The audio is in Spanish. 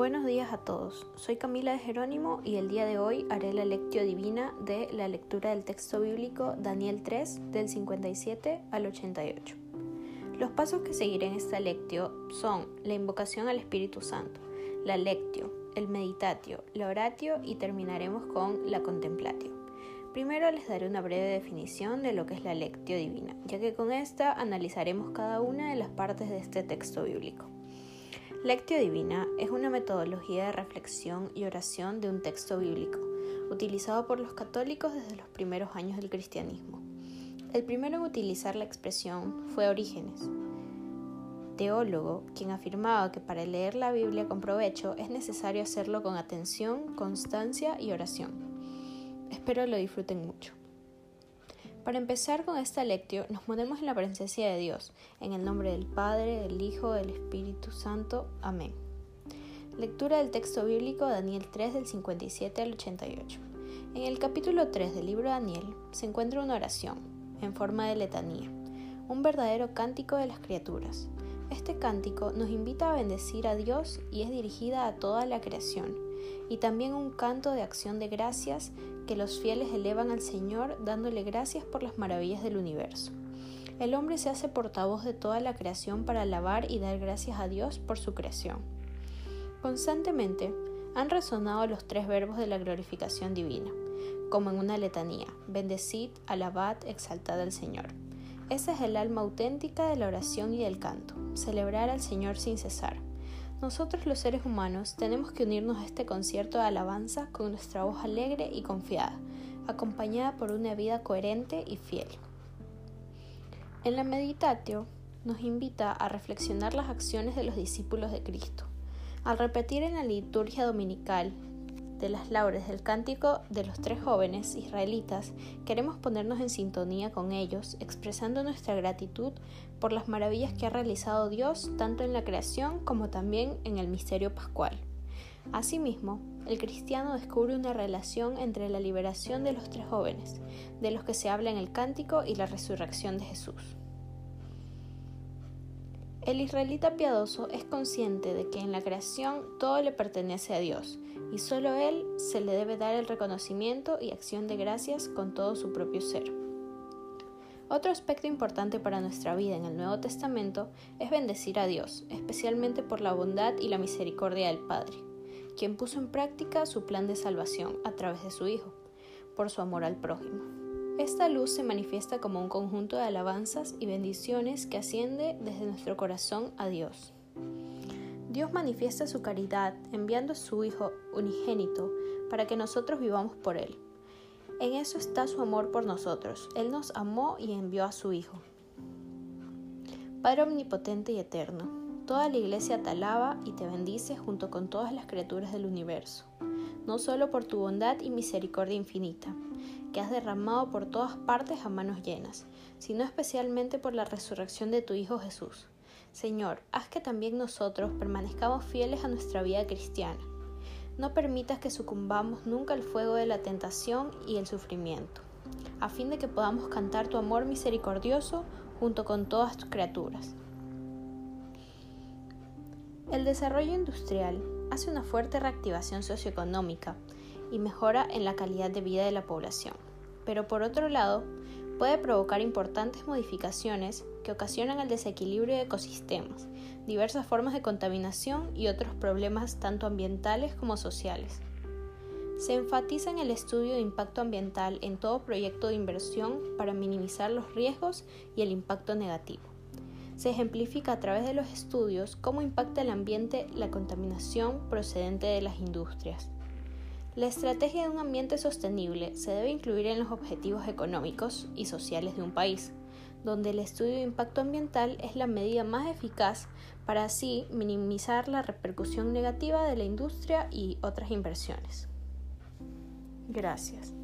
Buenos días a todos. Soy Camila de Jerónimo y el día de hoy haré la lectio divina de la lectura del texto bíblico Daniel 3 del 57 al 88. Los pasos que seguiré en esta lectio son la invocación al Espíritu Santo, la lectio, el meditatio, la oratio y terminaremos con la contemplatio. Primero les daré una breve definición de lo que es la lectio divina, ya que con esta analizaremos cada una de las partes de este texto bíblico. Lectio Divina es una metodología de reflexión y oración de un texto bíblico, utilizado por los católicos desde los primeros años del cristianismo. El primero en utilizar la expresión fue Orígenes, teólogo, quien afirmaba que para leer la Biblia con provecho es necesario hacerlo con atención, constancia y oración. Espero lo disfruten mucho. Para empezar con esta lectio, nos ponemos en la presencia de Dios, en el nombre del Padre, del Hijo, del Espíritu Santo. Amén. Lectura del texto bíblico Daniel 3 del 57 al 88. En el capítulo 3 del libro de Daniel se encuentra una oración, en forma de letanía, un verdadero cántico de las criaturas. Este cántico nos invita a bendecir a Dios y es dirigida a toda la creación, y también un canto de acción de gracias que los fieles elevan al Señor dándole gracias por las maravillas del universo. El hombre se hace portavoz de toda la creación para alabar y dar gracias a Dios por su creación. Constantemente han resonado los tres verbos de la glorificación divina, como en una letanía, bendecid, alabad, exaltad al Señor. Esa es el alma auténtica de la oración y del canto, celebrar al Señor sin cesar. Nosotros los seres humanos tenemos que unirnos a este concierto de alabanza con nuestra voz alegre y confiada, acompañada por una vida coherente y fiel. En la meditatio nos invita a reflexionar las acciones de los discípulos de Cristo. Al repetir en la liturgia dominical de las laures del cántico de los tres jóvenes israelitas, queremos ponernos en sintonía con ellos, expresando nuestra gratitud por las maravillas que ha realizado Dios tanto en la creación como también en el misterio pascual. Asimismo, el cristiano descubre una relación entre la liberación de los tres jóvenes, de los que se habla en el cántico, y la resurrección de Jesús. El israelita piadoso es consciente de que en la creación todo le pertenece a Dios y solo Él se le debe dar el reconocimiento y acción de gracias con todo su propio ser. Otro aspecto importante para nuestra vida en el Nuevo Testamento es bendecir a Dios, especialmente por la bondad y la misericordia del Padre, quien puso en práctica su plan de salvación a través de su Hijo, por su amor al prójimo. Esta luz se manifiesta como un conjunto de alabanzas y bendiciones que asciende desde nuestro corazón a Dios. Dios manifiesta su caridad enviando a su Hijo unigénito para que nosotros vivamos por Él. En eso está su amor por nosotros. Él nos amó y envió a su Hijo. Padre omnipotente y eterno, toda la iglesia te alaba y te bendice junto con todas las criaturas del universo, no solo por tu bondad y misericordia infinita, que has derramado por todas partes a manos llenas, sino especialmente por la resurrección de tu Hijo Jesús Señor, haz que también nosotros permanezcamos fieles a nuestra vida cristiana. No permitas que sucumbamos nunca al fuego de la tentación y el sufrimiento, a fin de que podamos cantar tu amor misericordioso junto con todas tus criaturas. El desarrollo industrial hace una fuerte reactivación socioeconómica y mejora en la calidad de vida de la población, pero por otro lado, puede provocar importantes modificaciones que ocasionan el desequilibrio de ecosistemas, diversas formas de contaminación y otros problemas tanto ambientales como sociales. Se enfatiza en el estudio de impacto ambiental en todo proyecto de inversión para minimizar los riesgos y el impacto negativo. Se ejemplifica a través de los estudios cómo impacta el ambiente la contaminación procedente de las industrias. La estrategia de un ambiente sostenible se debe incluir en los objetivos económicos y sociales de un país, donde el estudio de impacto ambiental es la medida más eficaz para así minimizar la repercusión negativa de la industria y otras inversiones. Gracias.